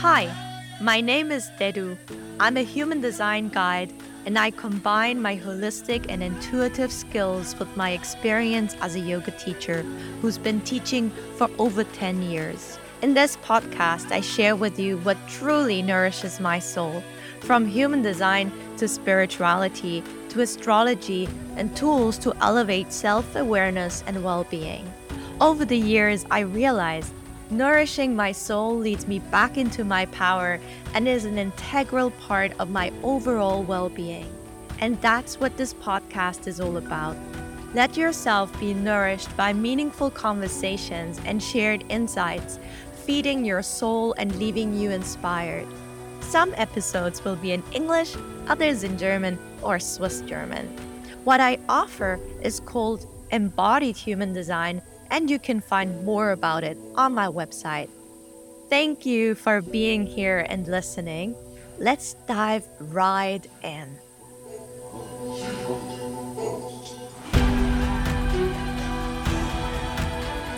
Hi, my name is Dedu. I'm a human design guide and I combine my holistic and intuitive skills with my experience as a yoga teacher who's been teaching for over 10 years. In this podcast, I share with you what truly nourishes my soul from human design to spirituality to astrology and tools to elevate self awareness and well being. Over the years, I realized nourishing my soul leads me back into my power and is an integral part of my overall well being. And that's what this podcast is all about. Let yourself be nourished by meaningful conversations and shared insights, feeding your soul and leaving you inspired. Some episodes will be in English, others in German or Swiss German. What I offer is called Embodied Human Design and you can find more about it on my website. Thank you for being here and listening. Let's dive right in.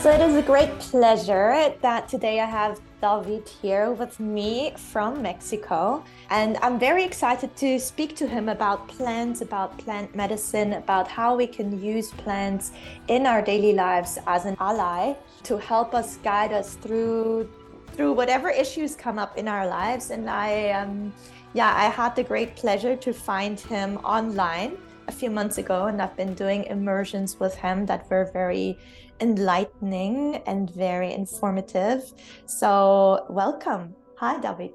So it is a great pleasure that today I have Davyd here with me from Mexico. And I'm very excited to speak to him about plants, about plant medicine, about how we can use plants in our daily lives as an ally to help us guide us through through whatever issues come up in our lives. And I um yeah, I had the great pleasure to find him online a few months ago and I've been doing immersions with him that were very enlightening and very informative. So, welcome. Hi, Davyd.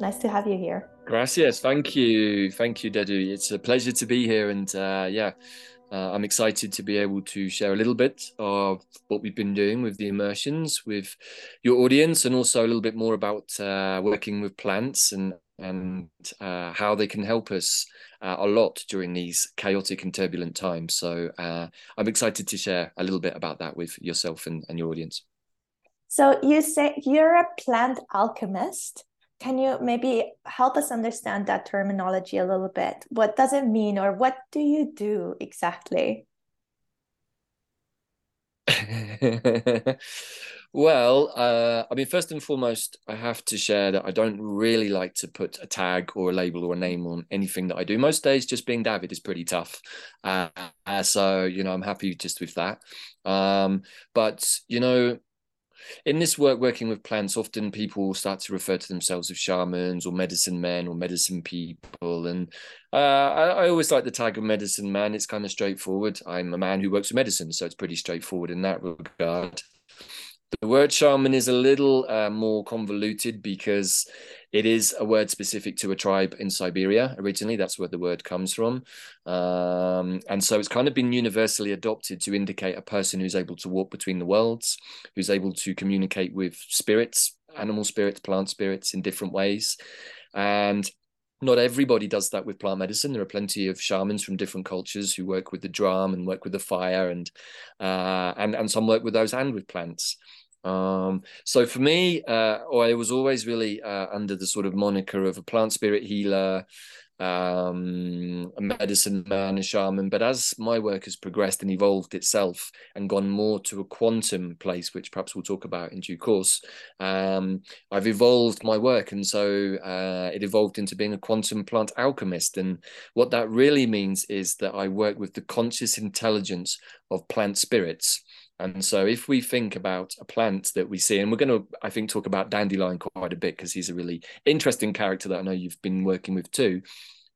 Nice to have you here. Gracias. Thank you. Thank you, Dedu. It's a pleasure to be here. And uh, yeah, uh, I'm excited to be able to share a little bit of what we've been doing with the immersions with your audience and also a little bit more about uh, working with plants and and uh, how they can help us uh, a lot during these chaotic and turbulent times. So uh, I'm excited to share a little bit about that with yourself and, and your audience. So you say you're a plant alchemist. Can you maybe help us understand that terminology a little bit? What does it mean, or what do you do exactly? Well, uh, I mean, first and foremost, I have to share that I don't really like to put a tag or a label or a name on anything that I do. Most days, just being Davyd is pretty tough. Uh, uh, so, you know, I'm happy just with that. Um, but, you know, in this work, working with plants, often people start to refer to themselves as shamans or medicine men or medicine people. And uh, I, I, always like the tag of medicine man. It's kind of straightforward. I'm a man who works with medicine, so it's pretty straightforward in that regard. The word shaman is a little uh, more convoluted because it is a word specific to a tribe in Siberia originally. That's where the word comes from. Um, and so it's kind of been universally adopted to indicate a person who's able to walk between the worlds, who's able to communicate with spirits, animal spirits, plant spirits in different ways. And not everybody does that with plant medicine. There are plenty of shamans from different cultures who work with the drum and work with the fire, and uh, and and some work with those and with plants. Um, so for me, uh, I was always really uh, under the sort of moniker of a plant spirit healer, um, a medicine man, a shaman. But as my work has progressed and evolved itself and gone more to a quantum place, which perhaps we'll talk about in due course, um, I've evolved my work. And so uh, it evolved into being a quantum plant alchemist. And what that really means is that I work with the conscious intelligence of plant spirits. And so, if we think about a plant that we see, and we're going to, I think, talk about dandelion quite a bit because he's a really interesting character that I know you've been working with too.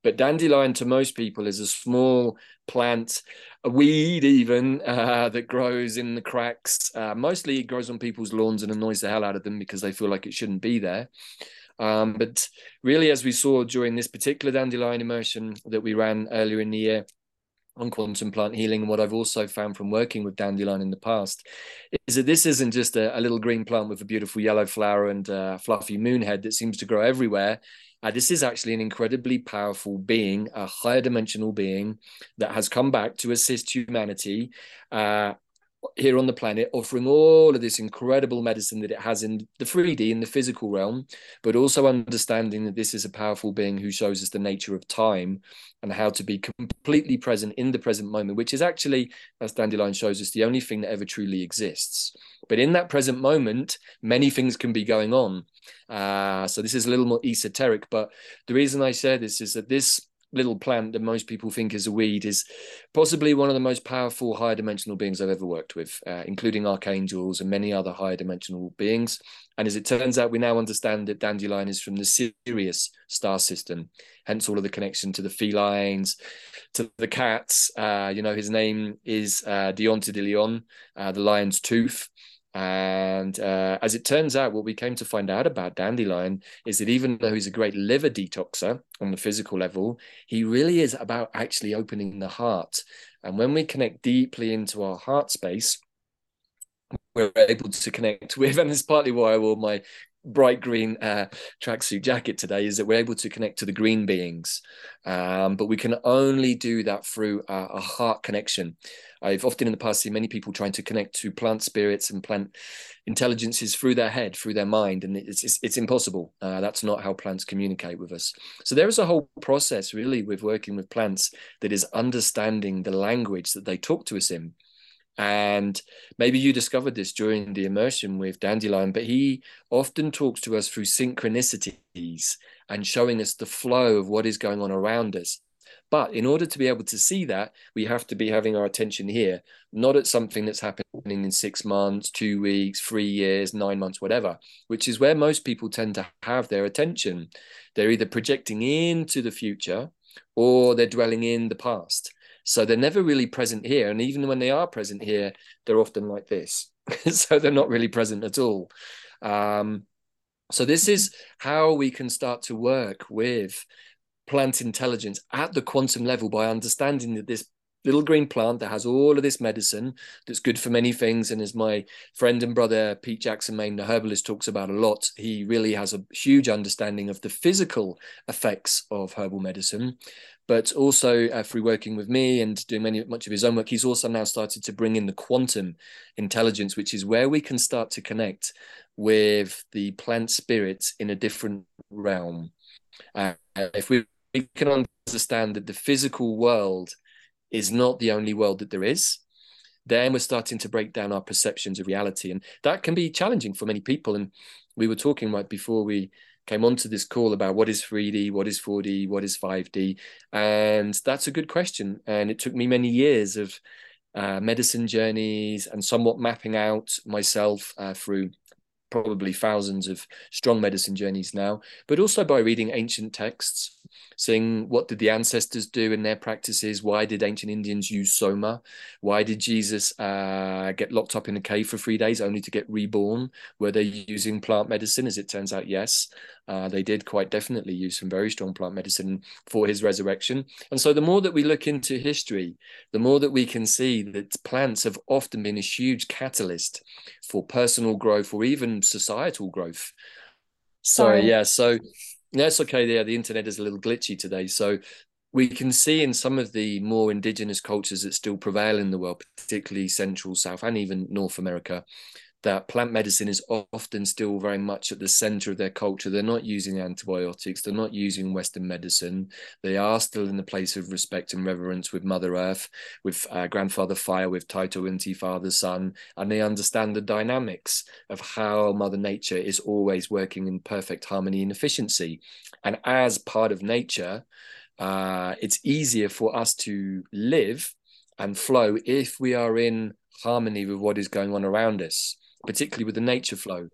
But dandelion to most people is a small plant, a weed even, uh, that grows in the cracks. Uh, mostly it grows on people's lawns and annoys the hell out of them because they feel like it shouldn't be there. Um, but really, as we saw during this particular dandelion immersion that we ran earlier in the year, on quantum plant healing and what I've also found from working with dandelion in the past is that this isn't just a, a little green plant with a beautiful yellow flower and a fluffy moon head that seems to grow everywhere. Uh, this is actually an incredibly powerful being, a higher dimensional being that has come back to assist humanity uh, here on the planet, offering all of this incredible medicine that it has in the 3D, in the physical realm, but also understanding that this is a powerful being who shows us the nature of time and how to be completely present in the present moment, which is actually, as Dandelion shows us, the only thing that ever truly exists. But in that present moment, many things can be going on. Uh, so this is a little more esoteric, but the reason I say this is that this little plant that most people think is a weed is possibly one of the most powerful higher dimensional beings I've ever worked with, uh, including archangels and many other higher dimensional beings. And as it turns out, we now understand that dandelion is from the Sirius star system, hence all of the connection to the felines, to the cats. Uh, you know, his name is uh, Diente de Leon, uh, the lion's tooth. And uh, as it turns out, what we came to find out about Dandelion is that even though he's a great liver detoxer on the physical level, he really is about actually opening the heart. And when we connect deeply into our heart space, we're able to connect with, and it's partly why wore my bright green uh, tracksuit jacket today is that we're able to connect to the green beings. Um, but we can only do that through a, heart connection. I've often in the past seen many people trying to connect to plant spirits and plant intelligences through their head, through their mind, and it's it's, it's impossible. Uh, that's not how plants communicate with us. So there is a whole process really with working with plants that is understanding the language that they talk to us in. And maybe you discovered this during the immersion with Dandelion, but he often talks to us through synchronicities and showing us the flow of what is going on around us. But in order to be able to see that, we have to be having our attention here, not at something that's happening in six months, two weeks, three years, nine months, whatever, which is where most people tend to have their attention. They're either projecting into the future or they're dwelling in the past. So they're never really present here. And even when they are present here, they're often like this. so they're not really present at all. Um, so this is how we can start to work with plant intelligence at the quantum level by understanding that this little green plant that has all of this medicine that's good for many things. And as my friend and brother Pete Jackson Main, the herbalist, talks about a lot, he really has a huge understanding of the physical effects of herbal medicine. But also uh, through working with me and doing many much of his own work, he's also now started to bring in the quantum intelligence, which is where we can start to connect with the plant spirits in a different realm. Uh, if we, we can understand that the physical world is not the only world that there is, then we're starting to break down our perceptions of reality. And that can be challenging for many people. And we were talking right before we came onto this call about what is 3D, what is 4D, what is 5D. And that's a good question. And it took me many years of uh, medicine journeys and somewhat mapping out myself uh, through probably thousands of strong medicine journeys now, but also by reading ancient texts, seeing what did the ancestors do in their practices? Why did ancient Indians use soma? Why did Jesus uh, get locked up in a cave for three days only to get reborn? Were they using plant medicine? As it turns out, yes. Uh, they did quite definitely use some very strong plant medicine for his resurrection. And so, the more that we look into history, the more that we can see that plants have often been a huge catalyst for personal growth or even societal growth. So, yeah, so that's okay. Yeah, the internet is a little glitchy today. So, we can see in some of the more indigenous cultures that still prevail in the world, particularly Central, South, and even North America, that plant medicine is often still very much at the center of their culture. They're not using antibiotics, they're not using Western medicine. They are still in the place of respect and reverence with Mother Earth, with uh, Grandfather Fire, with Taita Inti, Father Sun, and they understand the dynamics of how Mother Nature is always working in perfect harmony and efficiency. And as part of nature, uh, it's easier for us to live and flow if we are in harmony with what is going on around us particularly with the nature flow.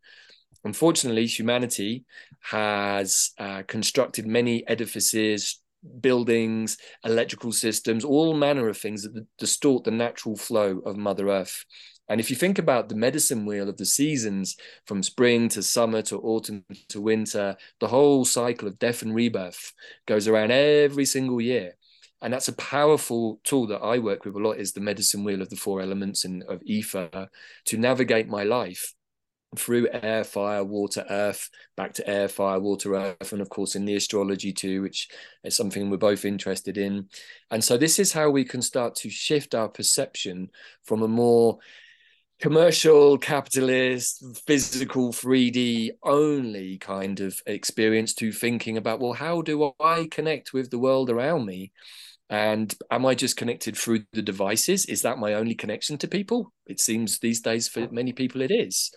Unfortunately, humanity has uh, constructed many edifices, buildings, electrical systems, all manner of things that distort the natural flow of Mother Earth. And if you think about the medicine wheel of the seasons from spring to summer to autumn to winter, the whole cycle of death and rebirth goes around every single year and that's a powerful tool that I work with a lot is the medicine wheel of the four elements and of ether to navigate my life through air, fire, water, earth, back to air, fire, water, earth, and of course in the astrology too, which is something we're both interested in. And so this is how we can start to shift our perception from a more commercial capitalist physical 3d only kind of experience to thinking about well how do i connect with the world around me and am i just connected through the devices is that my only connection to people it seems these days for many people it is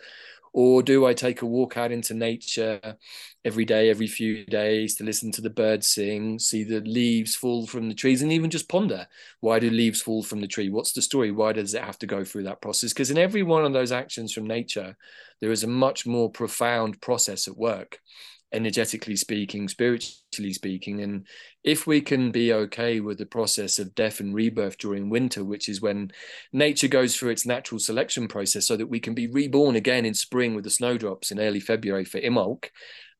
or do I take a walk out into nature every day, every few days to listen to the birds sing, see the leaves fall from the trees, and even just ponder why do leaves fall from the tree? What's the story? Why does it have to go through that process? Because in every one of those actions from nature, there is a much more profound process at work energetically speaking, spiritually speaking. And if we can be okay with the process of death and rebirth during winter, which is when nature goes through its natural selection process, so that we can be reborn again in spring with the snowdrops in early February for Imbolc,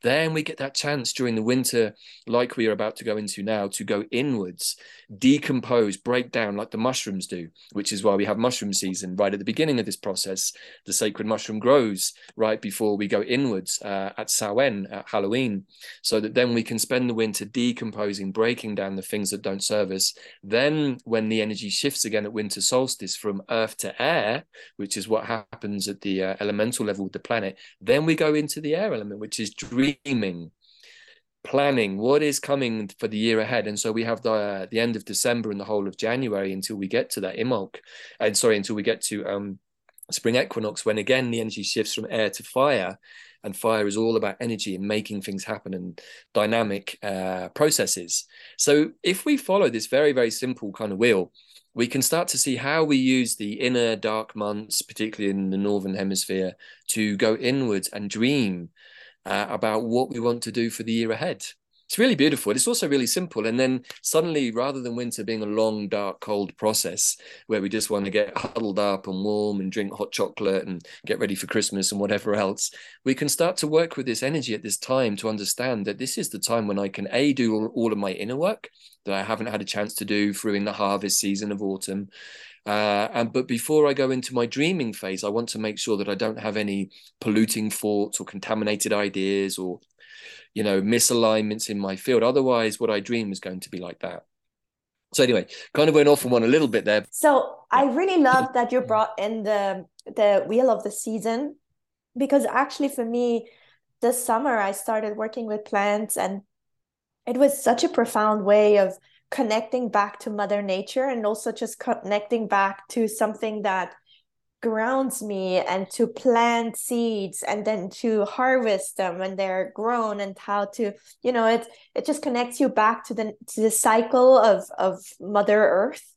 then we get that chance during the winter, like we are about to go into now, to go inwards, decompose, break down like the mushrooms do, which is why we have mushroom season right at the beginning of this process. The sacred mushroom grows right before we go inwards uh, at Samhain, at Halloween, so that then we can spend the winter decomposing, breaking down the things that don't serve us. Then, when the energy shifts again at winter solstice from earth to air, which is what happens at the uh, elemental level with the planet, then we go into the air element, which is dream dreaming, planning what is coming for the year ahead. And so we have the uh, the end of December and the whole of January until we get to that Imbolc, and sorry, until we get to um, spring equinox, when again the energy shifts from air to fire. And fire is all about energy and making things happen and dynamic uh, processes. So, if we follow this very, very simple kind of wheel, we can start to see how we use the inner dark months, particularly in the northern hemisphere, to go inwards and dream uh, about what we want to do for the year ahead. It's really beautiful. It's also really simple. And then suddenly, rather than winter being a long, dark, cold process where we just want to get huddled up and warm and drink hot chocolate and get ready for Christmas and whatever else, we can start to work with this energy at this time to understand that this is the time when I can A, do all, all of my inner work that I haven't had a chance to do through in the harvest season of autumn. Uh, and but before I go into my dreaming phase, I want to make sure that I don't have any polluting thoughts or contaminated ideas or, you know, misalignments in my field. Otherwise, what I dream is going to be like that. So anyway, kind of went off on one a little bit there. So I really love that you brought in the the wheel of the season, because actually for me, this summer I started working with plants and it was such a profound way of connecting back to mother nature and also just connecting back to something that grounds me and to plant seeds and then to harvest them when they're grown and how to you know it it just connects you back to the to the cycle of of mother earth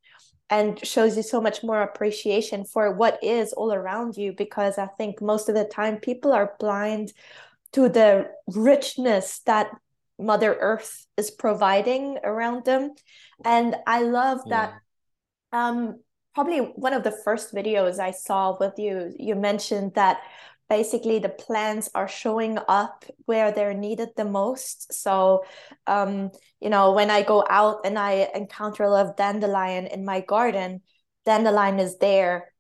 and shows you so much more appreciation for what is all around you because i think most of the time people are blind to the richness that mother earth is providing around them. And i love that yeah. um probably one of the first videos i saw with you you mentioned that basically the plants are showing up where they're needed the most. So um you know when i go out and i encounter a lot of dandelion in my garden dandelion is there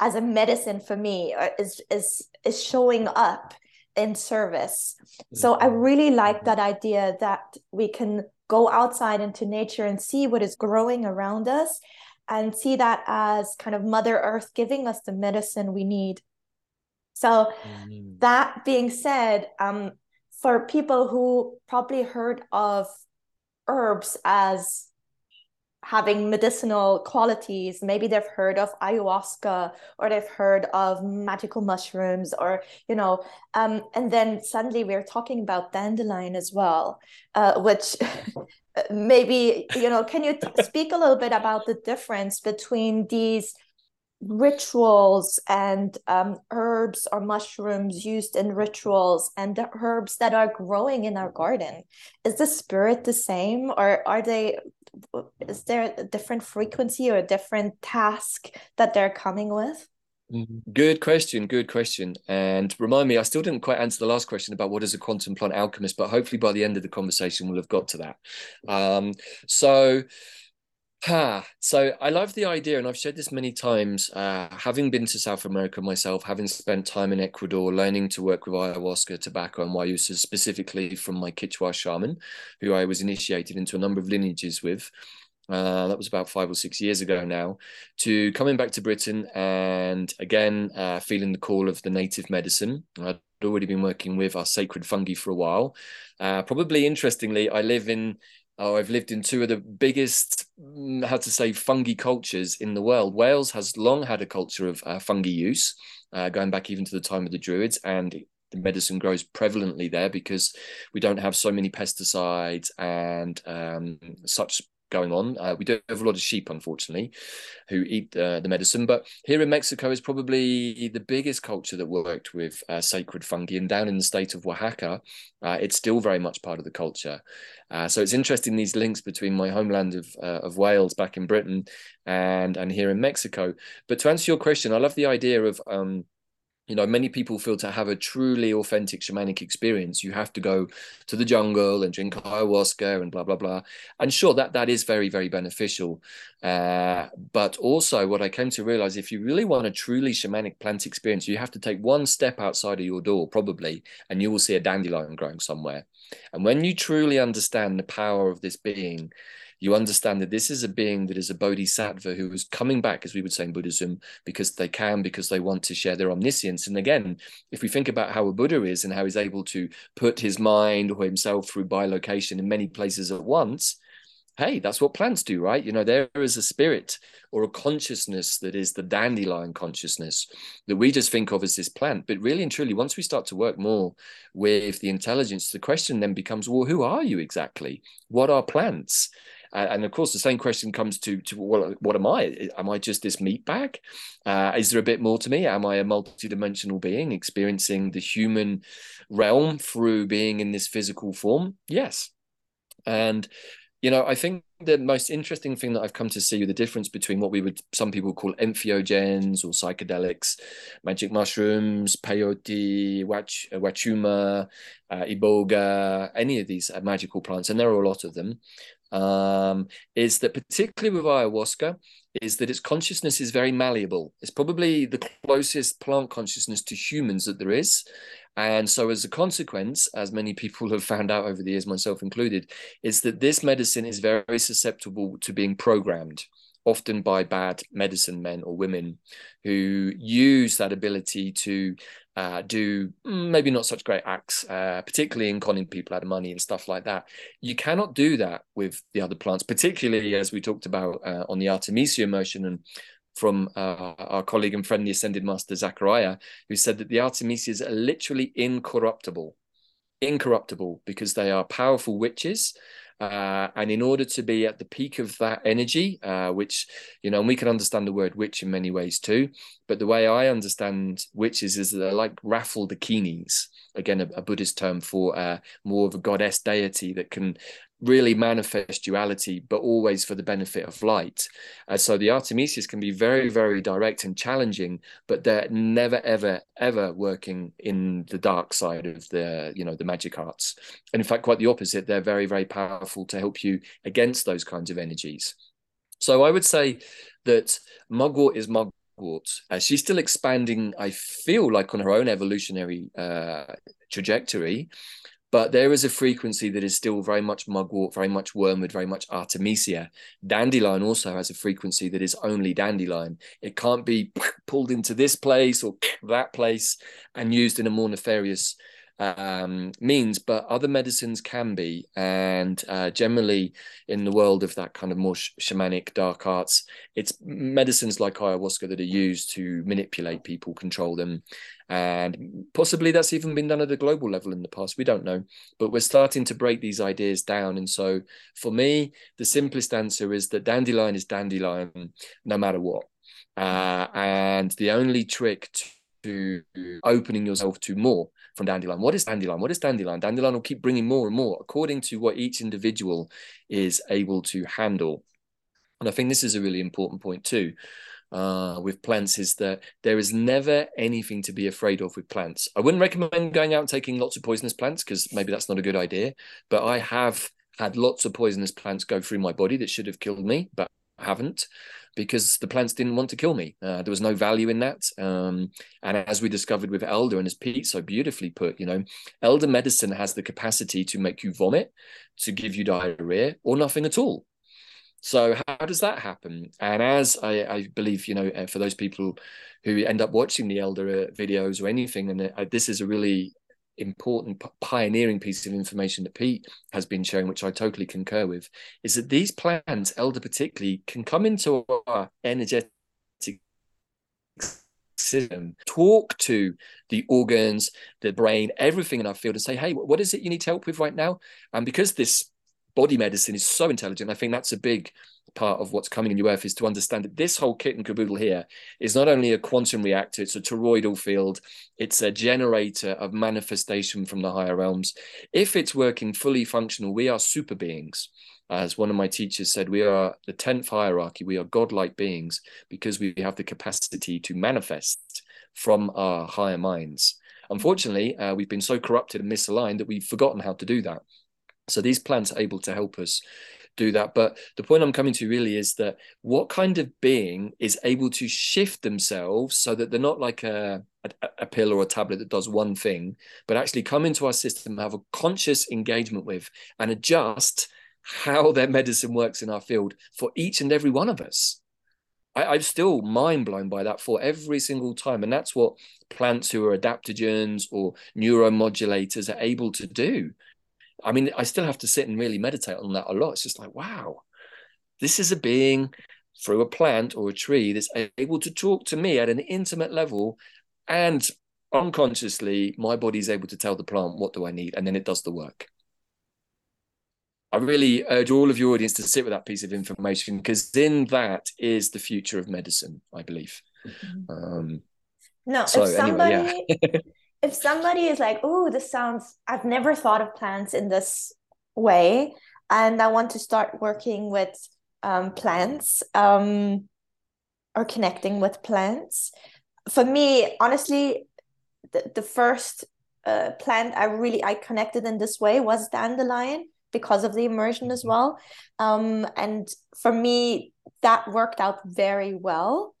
as a medicine for me uh, is is is showing up in service. So I mm-hmm. really like mm-hmm. that idea that we can go outside into nature and see what is growing around us and see that as kind of Mother Earth giving us the medicine we need. So, mm. that being said, um, for people who probably heard of herbs as having medicinal qualities. Maybe they've heard of ayahuasca or they've heard of magical mushrooms or, you know, um, and then suddenly we're talking about dandelion as well, uh, which maybe, you know, can you t- speak a little bit about the difference between these rituals and um, herbs or mushrooms used in rituals and the herbs that are growing in our garden is the spirit the same or are they is there a different frequency or a different task that they're coming with mm-hmm. Good question. Good question. And remind me, I still didn't quite answer the last question about what is a quantum plant alchemist, but hopefully by the end of the conversation, we'll have got to that. Um, so, Ha. So I love the idea, and I've shared this many times. Uh, having been to South America myself, having spent time in Ecuador, learning to work with ayahuasca, tobacco, and guayusa specifically from my Quechua shaman, who I was initiated into a number of lineages with. Uh, that was about five or six years ago now, to coming back to Britain and again uh, feeling the call of the native medicine. I'd already been working with our sacred fungi for a while. Uh, probably interestingly, I live in Oh, I've lived in two of the biggest, mm, how to say, fungi cultures in the world. Wales has long had a culture of uh, fungi use, uh, going back even to the time of the Druids, and the medicine grows prevalently there because we don't have so many pesticides and um, such going on. Uh, we do have a lot of sheep, unfortunately, who eat uh, the medicine. But here in Mexico is probably the biggest culture that worked with uh, sacred fungi. And down in the state of Oaxaca, uh, it's still very much part of the culture. Uh, so it's interesting these links between my homeland of uh, of Wales back in Britain and and here in Mexico. But to answer your question, I love the idea of um, you know many people feel to have a truly authentic shamanic experience. You have to go to the jungle and drink ayahuasca and blah blah blah. And sure that that is very very beneficial. Uh, but also what i came to realize if you really want a truly shamanic plant experience you have to take one step outside of your door probably and you will see a dandelion growing somewhere. And when you truly understand the power of this being you understand that this is a being that is a bodhisattva who is coming back, as we would say in Buddhism, because they can, because they want to share their omniscience. And again, if we think about how a Buddha is and how he's able to put his mind or himself through bilocation in many places at once, hey, that's what plants do, right? You know, there is a spirit or a consciousness that is the dandelion consciousness that we just think of as this plant. But really and truly, once we start to work more with the intelligence, the question then becomes, well, who are you exactly? What are plants? Uh, and of course, the same question comes to to what what am I? Am I just this meat bag? Uh, is there a bit more to me? Am I a multidimensional being experiencing the human realm through being in this physical form? Yes, and you know, I think the most interesting thing that I've come to see with the difference between what we would some people call entheogens or psychedelics, magic mushrooms, peyote, wach, wachuma, uh, iboga, any of these magical plants, and there are a lot of them um, is that particularly with ayahuasca, is that its consciousness is very malleable. It's probably the closest plant consciousness to humans that there is. And so, as a consequence, as many people have found out over the years, myself included, is that this medicine is very susceptible to being programmed often by bad medicine men or women who use that ability to uh, do maybe not such great acts, uh, particularly in conning people out of money and stuff like that. You cannot do that with the other plants, particularly as we talked about uh, on the Artemisia motion and from uh, our colleague and friend, the Ascended Master Zachariah, who said that the Artemisias are literally incorruptible. Incorruptible because they are powerful witches uh, and in order to be at the peak of that energy, uh, which, you know, and we can understand the word witch in many ways too, but the way I understand witches is that they're like wrathful dakinis, again, a, a Buddhist term for uh, more of a goddess deity that can really manifest duality, but always for the benefit of light. Uh, so the Artemisias can be very, very direct and challenging, but they're never, ever, ever working in the dark side of the, you know, the magic arts. And in fact, quite the opposite. They're very, very powerful to help you against those kinds of energies. So I would say that mugwort is mugwort. Uh, she's still expanding, I feel like, on her own evolutionary uh, trajectory but there is a frequency that is still very much mugwort, very much wormwood, very much artemisia. Dandelion also has a frequency that is only dandelion. It can't be pulled into this place or that place and used in a more nefarious um, means, but other medicines can be. And uh, generally, in the world of that kind of more sh- shamanic dark arts, it's medicines like ayahuasca that are used to manipulate people, control them. And possibly that's even been done at a global level in the past. We don't know. But we're starting to break these ideas down. And so for me, the simplest answer is that dandelion is dandelion no matter what. Uh, and the only trick to opening yourself to more from dandelion. What is dandelion? What is dandelion? Dandelion will keep bringing more and more according to what each individual is able to handle. And I think this is a really important point too. Uh, with plants is that there is never anything to be afraid of with plants. I wouldn't recommend going out and taking lots of poisonous plants because maybe that's not a good idea. But I have had lots of poisonous plants go through my body that should have killed me, but haven't because the plants didn't want to kill me. Uh, there was no value in that. Um, and as we discovered with elder, and as Pete so beautifully put, you know, elder medicine has the capacity to make you vomit, to give you diarrhea, or nothing at all. So how does that happen? And as I, I believe, you know, uh, for those people who end up watching the elder uh, videos or anything, and uh, this is a really important pioneering piece of information that Pete has been showing, which I totally concur with, is that these plants, elder particularly, can come into our energetic system, talk to the organs, the brain, everything in our field, and say, hey, what is it you need help with right now? And because this body medicine is so intelligent, I think that's a big part of what's coming in UF is to understand that this whole kit and caboodle here is not only a quantum reactor, it's a toroidal field, it's a generator of manifestation from the higher realms. If it's working fully functional, we are super beings. As one of my teachers said, we are the 10th hierarchy, we are godlike beings because we have the capacity to manifest from our higher minds. Unfortunately, uh, we've been so corrupted and misaligned that we've forgotten how to do that. So these plants are able to help us do that. But the point I'm coming to really is that what kind of being is able to shift themselves so that they're not like a, a, a pill or a tablet that does one thing, but actually come into our system, have a conscious engagement with, and adjust how their medicine works in our field for each and every one of us. I, am still mind blown by that for every single time. And that's what plants who are adaptogens or neuromodulators are able to do. I mean, I still have to sit and really meditate on that a lot. It's just like, wow, this is a being through a plant or a tree that's able to talk to me at an intimate level and unconsciously my body is able to tell the plant what do i need and then it does the work i really urge all of your audience to sit with that piece of information because in that is the future of medicine i believe mm-hmm. um, no so if somebody anyway, yeah. if somebody is like, oh, this sounds, I've never thought of plants in this way, and I want to start working with um, plants um, or connecting with plants. For me, honestly, the, the first uh, plant I really I connected in this way was dandelion because of the immersion as mm-hmm. well. Um, and for me, that worked out very well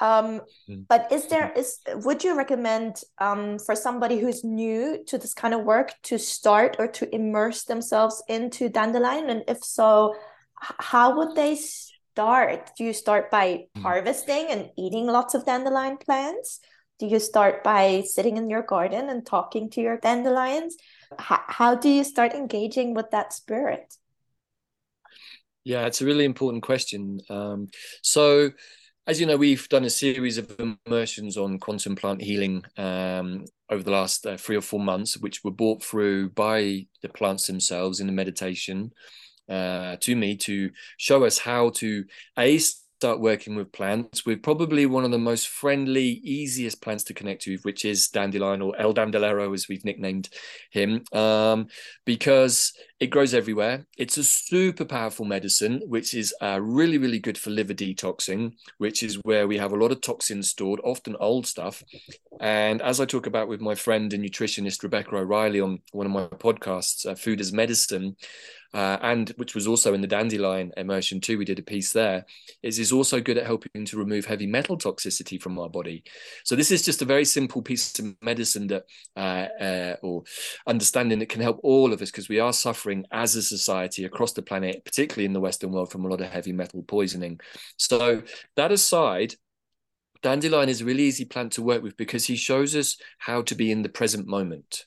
um, mm. but is there is would you recommend um, for somebody who's new to this kind of work to start or to immerse themselves into dandelion? And if so how would they start? Do you start by mm. harvesting and eating lots of dandelion plants? Do you start by sitting in your garden and talking to your dandelions? How, how do you start engaging with that spirit? Yeah it's a really important question. Um, so as you know, we've done a series of immersions on quantum plant healing um, over the last uh, three or four months, which were brought through by the plants themselves in the meditation uh, to me to show us how to a start working with plants. With probably one of the most friendly, easiest plants to connect to, which is dandelion or El Dandelero, as we've nicknamed him, um, because it grows everywhere. It's a super powerful medicine, which is uh, really, really good for liver detoxing, which is where we have a lot of toxins stored, often old stuff. And as I talk about with my friend and nutritionist Rebecca O'Reilly on one of my podcasts, uh, Food as Medicine, uh, and which was also in the dandelion immersion too. We did a piece there. Is is also good at helping to remove heavy metal toxicity from our body. So this is just a very simple piece of medicine that, uh, uh, or understanding that can help all of us because we are suffering as a society across the planet, particularly in the Western world, from a lot of heavy metal poisoning. So that aside, dandelion is a really easy plant to work with because he shows us how to be in the present moment.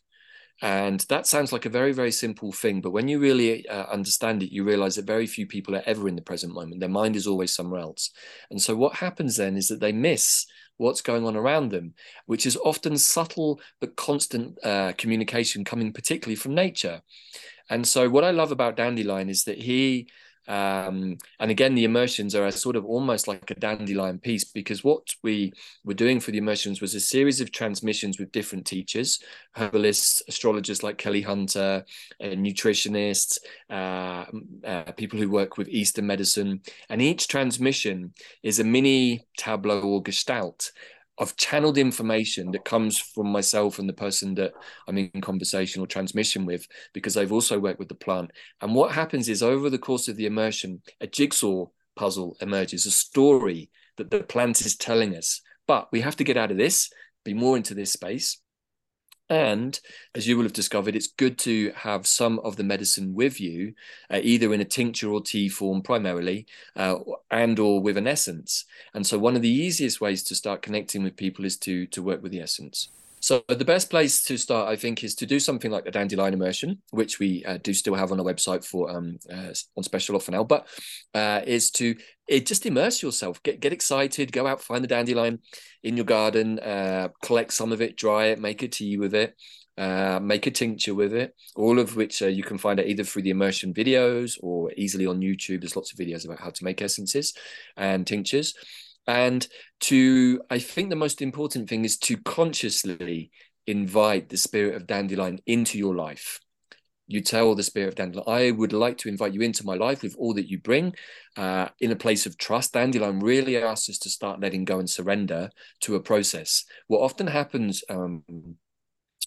And that sounds like a very, very simple thing. But when you really uh, understand it, you realize that very few people are ever in the present moment. Their mind is always somewhere else. And so what happens then is that they miss what's going on around them, which is often subtle but constant uh, communication coming particularly from nature. And so what I love about Dandelion is that he um, and again, the immersions are a sort of almost like a dandelion piece because what we were doing for the immersions was a series of transmissions with different teachers, herbalists, astrologers like Kelly Hunter, uh, nutritionists, uh, uh, people who work with Eastern medicine. And each transmission is a mini tableau or gestalt I've channeled information that comes from myself and the person that I'm in conversation or transmission with because they've also worked with the plant. And what happens is over the course of the immersion, a jigsaw puzzle emerges, a story that the plant is telling us. But we have to get out of this, be more into this space, And as you will have discovered, it's good to have some of the medicine with you, uh, either in a tincture or tea form primarily, uh, and or with an essence. And so one of the easiest ways to start connecting with people is to to work with the essence. So the best place to start, I think, is to do something like the dandelion immersion, which we uh, do still have on our website for um, uh, on special offer now. But uh, is to it, just immerse yourself, get get excited, go out, find the dandelion in your garden, uh, collect some of it, dry it, make a tea with it. Uh, make a tincture with it, all of which uh, you can find out either through the immersion videos or easily on YouTube. There's lots of videos about how to make essences and tinctures and to i think the most important thing is to consciously invite the spirit of dandelion into your life you tell the spirit of dandelion i would like to invite you into my life with all that you bring uh, in a place of trust dandelion really asks us to start letting go and surrender to a process what often happens um,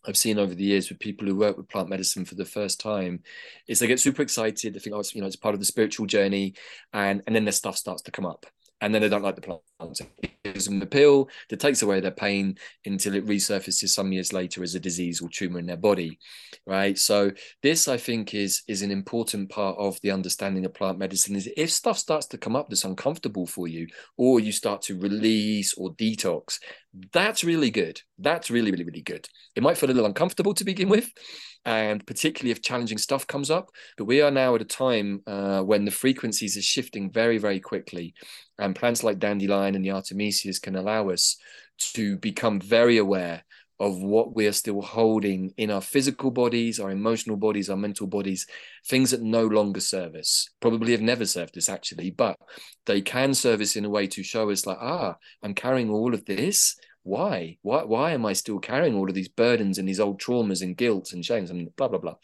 I've seen over the years with people who work with plant medicine for the first time is they get super excited. They think, oh, it's, you know, it's part of the spiritual journey, and and then their stuff starts to come up and then they don't like the plant. It gives them the pill that takes away their pain until it resurfaces some years later as a disease or tumor in their body, right? So this, I think, is is an important part of the understanding of plant medicine. Is if stuff starts to come up that's uncomfortable for you, or you start to release or detox, that's really good. That's really, really, really good. It might feel a little uncomfortable to begin with, and particularly if challenging stuff comes up. But we are now at a time uh, when the frequencies are shifting very, very quickly, and plants like dandelion and the artemisias can allow us to become very aware of what we are still holding in our physical bodies, our emotional bodies, our mental bodies, things that no longer serve us, probably have never served us actually, but they can serve us in a way to show us like, ah, I'm carrying all of this why? Why why am I still carrying all of these burdens and these old traumas and guilt and shames and blah blah blah?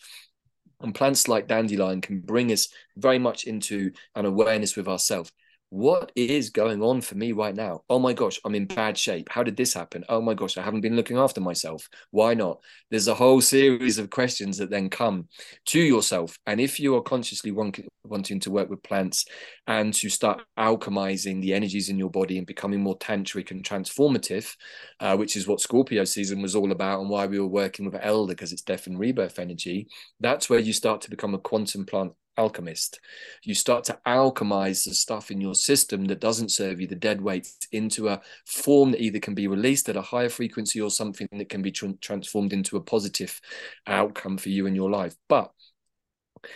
And plants like dandelion can bring us very much into an awareness with ourselves what is going on for me right now? Oh my gosh, I'm in bad shape. How did this happen? Oh my gosh, I haven't been looking after myself. Why not? There's a whole series of questions that then come to yourself. And if you are consciously want, wanting to work with plants and to start alchemizing the energies in your body and becoming more tantric and transformative, uh, which is what Scorpio season was all about and why we were working with Elder because it's death and rebirth energy, that's where you start to become a quantum plant alchemist. You start to alchemize the stuff in your system that doesn't serve you, the dead weight, into a form that either can be released at a higher frequency or something that can be tra- transformed into a positive outcome for you in your life. But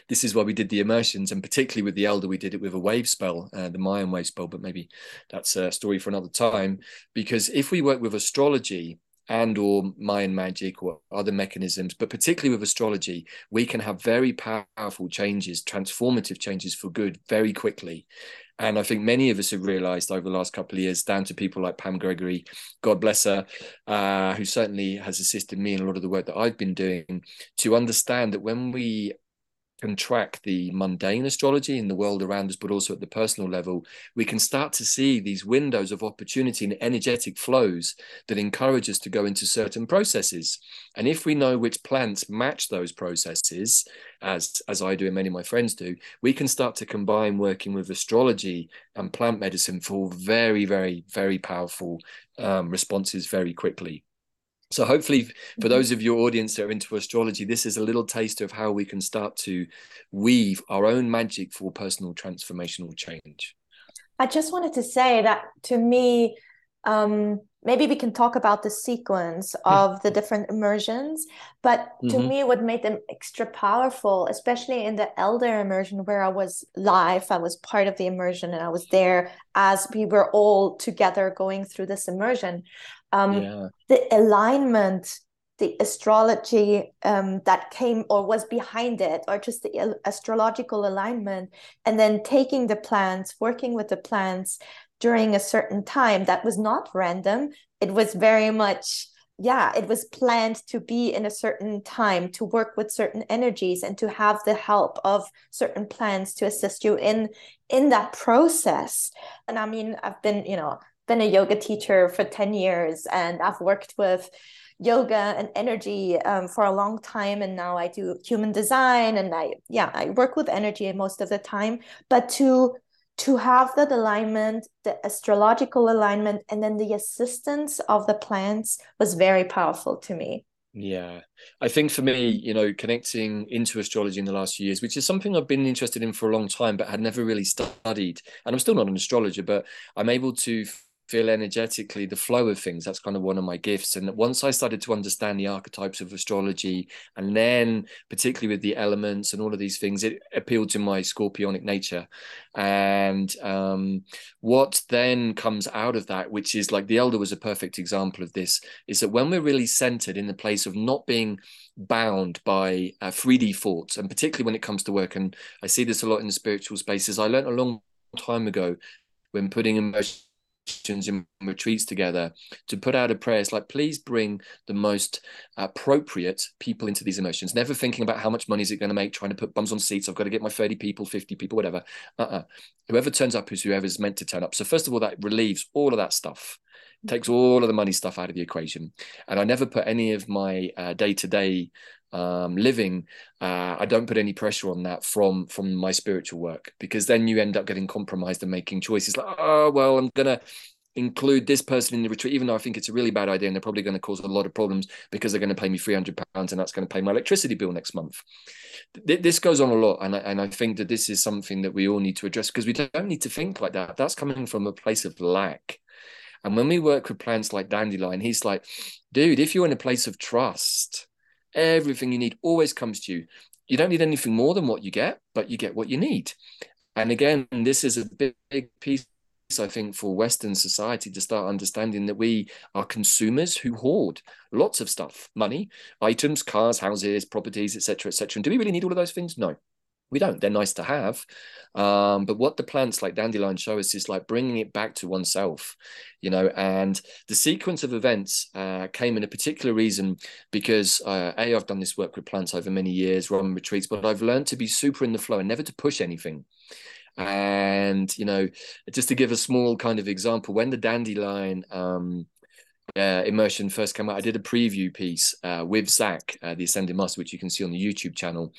this is why we did the immersions and particularly with the elder we did it with a wave spell uh, the mayan wave spell but maybe that's a story for another time because if we work with astrology and or Mayan magic or other mechanisms, but particularly with astrology, we can have very powerful changes, transformative changes for good very quickly. And I think many of us have realized over the last couple of years, down to people like Pam Gregory, God bless her, uh, who certainly has assisted me in a lot of the work that I've been doing, to understand that when we can track the mundane astrology in the world around us, but also at the personal level, we can start to see these windows of opportunity and energetic flows that encourage us to go into certain processes. And if we know which plants match those processes, as as I do and many of my friends do, we can start to combine working with astrology and plant medicine for very, very, very powerful um, responses very quickly. So hopefully, for mm-hmm. those of your audience that are into astrology, this is a little taster of how we can start to weave our own magic for personal transformational change. I just wanted to say that to me, um, maybe we can talk about the sequence of the different immersions. But to mm-hmm. me, what made them extra powerful, especially in the elder immersion where I was live, I was part of the immersion and I was there as we were all together going through this immersion um, yeah. the alignment the astrology um, that came or was behind it or just the astrological alignment and then taking the plants working with the plants during a certain time that was not random it was very much yeah it was planned to be in a certain time to work with certain energies and to have the help of certain plants to assist you in in that process and i mean i've been you know been a yoga teacher for 10 years and I've worked with yoga and energy um, for a long time and now I do human design and I yeah I work with energy most of the time but to to have that alignment the astrological alignment and then the assistance of the plants was very powerful to me Yeah. I think for me, you know, connecting into astrology in the last few years, which is something I've been interested in for a long time, but had never really studied. And I'm still not an astrologer, but I'm able to feel energetically the flow of things. That's kind of one of my gifts. And once I started to understand the archetypes of astrology, and then particularly with the elements and all of these things, it appealed to my scorpionic nature. And um, what then comes out of that, which is like the elder was a perfect example of this, is that when we're really centered in the place of not being bound by uh, 3D thoughts, and particularly when it comes to work, and I see this a lot in the spiritual spaces. I learned a long time ago when putting emotion in retreats together to put out a prayer. It's like, please bring the most appropriate people into these emotions. Never thinking about how much money is it going to make, trying to put bums on seats. I've got to get my 30 people, 50 people, whatever. Uh-uh. Whoever turns up is whoever's meant to turn up. So first of all, that relieves all of that stuff. Takes all of the money stuff out of the equation. And I never put any of my day to day um, living, uh, I don't put any pressure on that from from my spiritual work because then you end up getting compromised and making choices like, oh well, I'm gonna include this person in the retreat, even though I think it's a really bad idea and they're probably going to cause a lot of problems because they're going to pay me three hundred pounds and that's going to pay my electricity bill next month. This goes on a lot, and I, and I think that this is something that we all need to address because we don't need to think like that. That's coming from a place of lack. And when we work with plants like dandelion, he's like, dude, if you're in a place of trust, Everything you need always comes to you. You don't need anything more than what you get, but you get what you need. And again, this is a big, big piece I think for Western society to start understanding that we are consumers who hoard lots of stuff, money, items, cars, houses, properties, etc., etc. And do we really need all of those things? No we don't they're nice to have um, but what the plants like dandelion show us is like bringing it back to oneself you know and the sequence of events uh, came in a particular reason because uh, a i've done this work with plants over many years run retreats but i've learned to be super in the flow and never to push anything and you know just to give a small kind of example when the dandelion um, uh, immersion first came out, I did a preview piece uh, with Zac, uh, the Ascending Master, which you can see on the YouTube channel.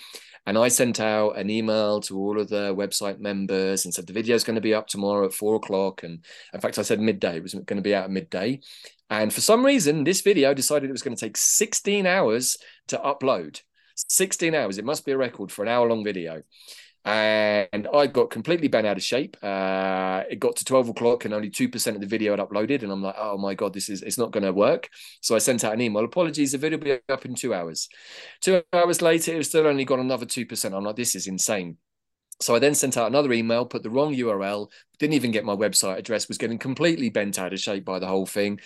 And I sent out an email to all of the website members and said the video is going to be up tomorrow at four o'clock. And in fact, I said midday, it was going to be out at midday. And for some reason, this video decided it was going to take 16 hours to upload. 16 hours. It must be a record for an hour long video and I got completely bent out of shape. Uh, it got to 12 o'clock and only 2% of the video had uploaded. And I'm like, oh my God, this is, it's not going to work. So I sent out an email, apologies, the video will be up in two hours. Two hours later, it was still only got another 2%. I'm like, this is insane. So I then sent out another email, put the wrong URL, didn't even get my website address, was getting completely bent out of shape by the whole thing.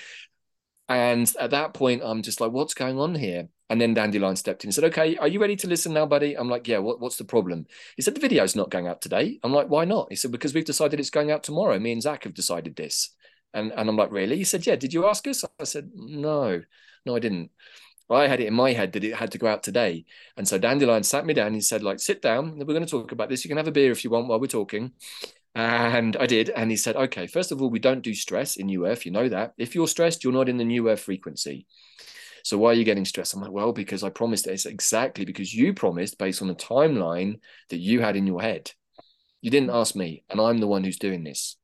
And at that point, I'm just like, what's going on here? And then Dandelion stepped in and said, Okay, are you ready to listen now, buddy? I'm like, Yeah, what, what's the problem? He said, The video's not going out today. I'm like, Why not? He said, Because we've decided it's going out tomorrow. Me and Zac have decided this. And, and I'm like, Really? He said, Yeah, did you ask us? I said, No, no, I didn't. I had it in my head that it had to go out today. And so Dandelion sat me down. And he said, like, sit down. We're going to talk about this. You can have a beer if you want while we're talking. And I did. And he said, okay, first of all, we don't do stress in New Earth. You know that. If you're stressed, you're not in the New Earth frequency. So why are you getting stressed? I'm like, well, because I promised it. It's exactly because you promised based on the timeline that you had in your head. You didn't ask me, and I'm the one who's doing this.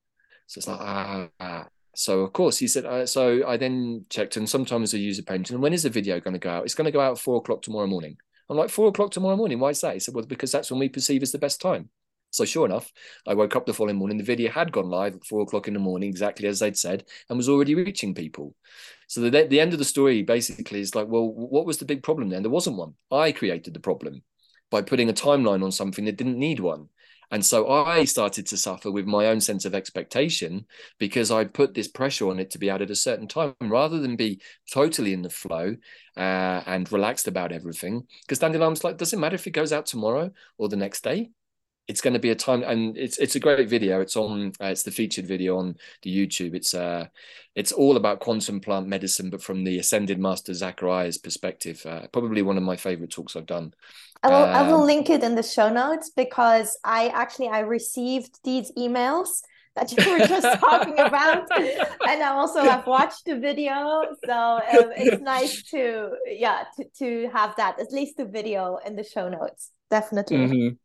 So it's like, ah. ah. So of course he said. Uh, so I then checked, and sometimes I use a pension. When is the video going to go out? It's going to go out at four o'clock tomorrow morning. I'm like, four o'clock tomorrow morning. Why is that? He said, well, because that's when we perceive as the best time. So sure enough, I woke up the following morning. The video had gone live at four o'clock in the morning, exactly as they'd said, and was already reaching people. So the, the end of the story basically is like, well, what was the big problem then? There wasn't one. I created the problem by putting a timeline on something that didn't need one. And so I started to suffer with my own sense of expectation because I put this pressure on it to be out at a certain time rather than be totally in the flow uh, and relaxed about everything. Because Dandelion was like, does it matter if it goes out tomorrow or the next day? It's going to be a time and it's it's a great video. It's on uh, it's the featured video on the youtube. It's uh it's all about quantum plant medicine but from the ascended master zachariah's perspective uh, probably one of my favorite talks i've done. I will, um, I will um, link it in the show notes because i actually i received these emails that you were just talking about and i also have watched the video so um, it's nice to yeah to, to have that at least the video in the show notes definitely. Mm-hmm.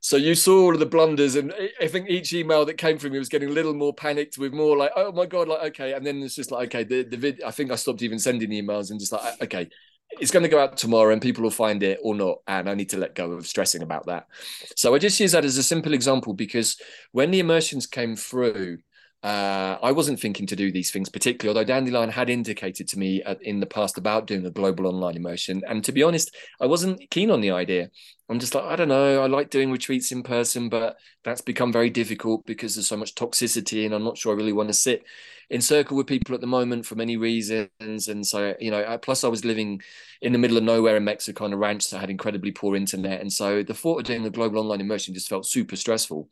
So you saw all of the blunders, and I think each email that came from me was getting a little more panicked, with more like, "Oh my god!" Like, okay, and then it's just like, okay, the the vid. I think I stopped even sending emails and just like, okay, it's going to go out tomorrow and people will find it or not. And I need to let go of stressing about that. So I just use that as a simple example because when the immersions came through, uh, I wasn't thinking to do these things particularly, although Dandelion had indicated to me uh, in the past about doing a global online immersion. And to be honest, I wasn't keen on the idea. I'm just like, I don't know. I like doing retreats in person, but that's become very difficult because there's so much toxicity, and I'm not sure I really want to sit in circle with people at the moment for many reasons. And so, you know, plus I was living in the middle of nowhere in Mexico on a ranch that had incredibly poor internet, and so the thought of doing a global online immersion just felt super stressful.